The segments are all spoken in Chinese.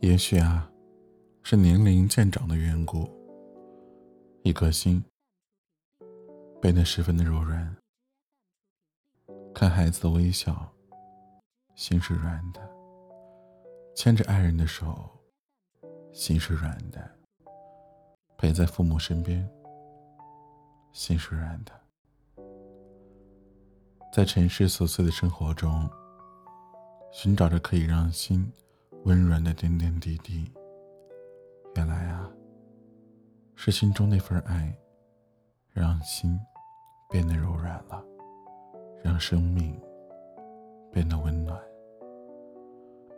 也许啊，是年龄渐长的缘故，一颗心变得十分的柔软。看孩子的微笑，心是软的；牵着爱人的手，心是软的；陪在父母身边，心是软的。在尘世琐碎的生活中，寻找着可以让心温软的点点滴滴。原来啊，是心中那份爱，让心变得柔软了。让生命变得温暖，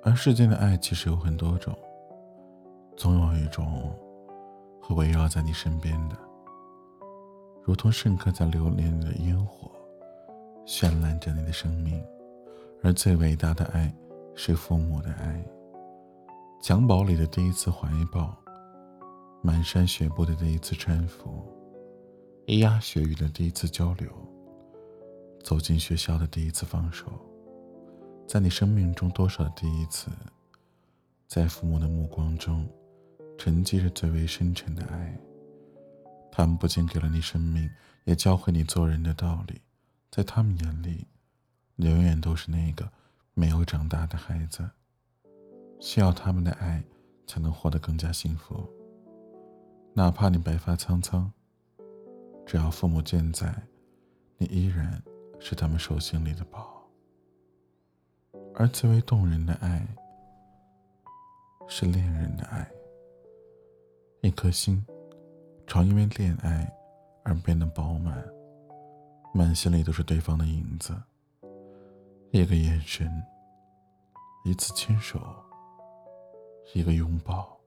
而世间的爱其实有很多种，总有一种会围绕在你身边的，如同盛开在流年的烟火，绚烂着你的生命。而最伟大的爱是父母的爱，襁褓里的第一次怀抱，满山雪步的第一次搀扶，咿呀学语的第一次交流。走进学校的第一次放手，在你生命中多少的第一次，在父母的目光中，沉积着最为深沉的爱。他们不仅给了你生命，也教会你做人的道理。在他们眼里，你永远都是那个没有长大的孩子，需要他们的爱才能活得更加幸福。哪怕你白发苍苍，只要父母健在，你依然。是他们手心里的宝，而最为动人的爱，是恋人的爱。一颗心，常因为恋爱而变得饱满，满心里都是对方的影子。一个眼神，一次牵手，一个拥抱，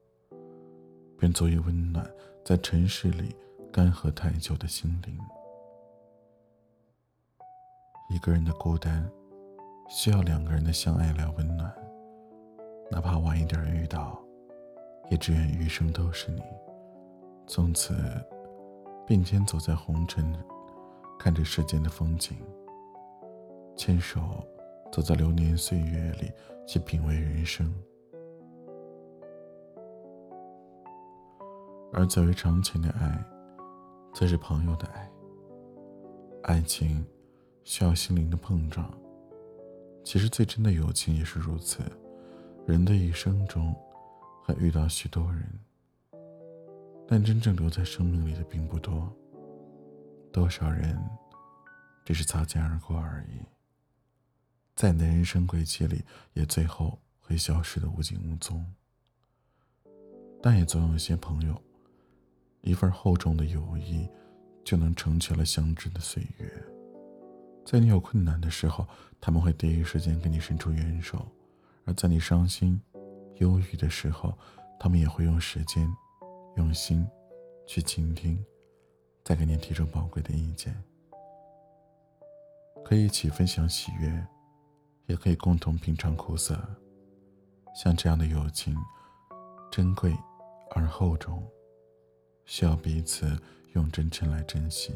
便足以温暖在尘世里干涸太久的心灵。一个人的孤单，需要两个人的相爱来温暖。哪怕晚一点遇到，也只愿余生都是你。从此，并肩走在红尘，看着世间的风景。牵手，走在流年岁月里，去品味人生。而最为长情的爱，则是朋友的爱。爱情。需要心灵的碰撞。其实最真的友情也是如此。人的一生中，会遇到许多人，但真正留在生命里的并不多。多少人，只是擦肩而过而已。在你的人生轨迹里，也最后会消失的无影无踪。但也总有一些朋友，一份厚重的友谊，就能成全了相知的岁月。在你有困难的时候，他们会第一时间给你伸出援手；而在你伤心、忧郁的时候，他们也会用时间、用心去倾听，再给你提出宝贵的意见。可以一起分享喜悦，也可以共同品尝苦涩。像这样的友情，珍贵而厚重，需要彼此用真诚来珍惜。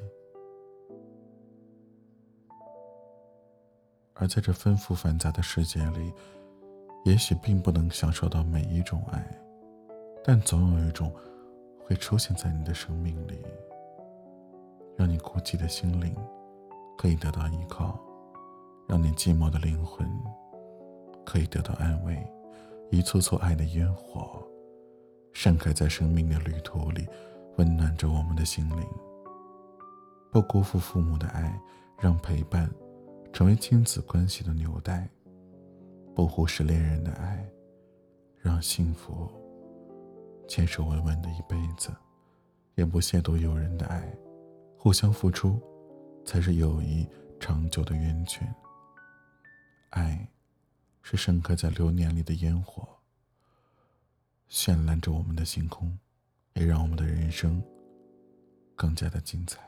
而在这纷复繁杂的世界里，也许并不能享受到每一种爱，但总有一种会出现在你的生命里，让你孤寂的心灵可以得到依靠，让你寂寞的灵魂可以得到安慰。一簇簇爱的烟火，盛开在生命的旅途里，温暖着我们的心灵。不辜负父母的爱，让陪伴。成为亲子关系的纽带，不忽视恋人的爱，让幸福牵手稳稳的一辈子，也不亵渎友人的爱，互相付出，才是友谊长久的源泉。爱，是盛开在流年里的烟火，绚烂着我们的星空，也让我们的人生更加的精彩。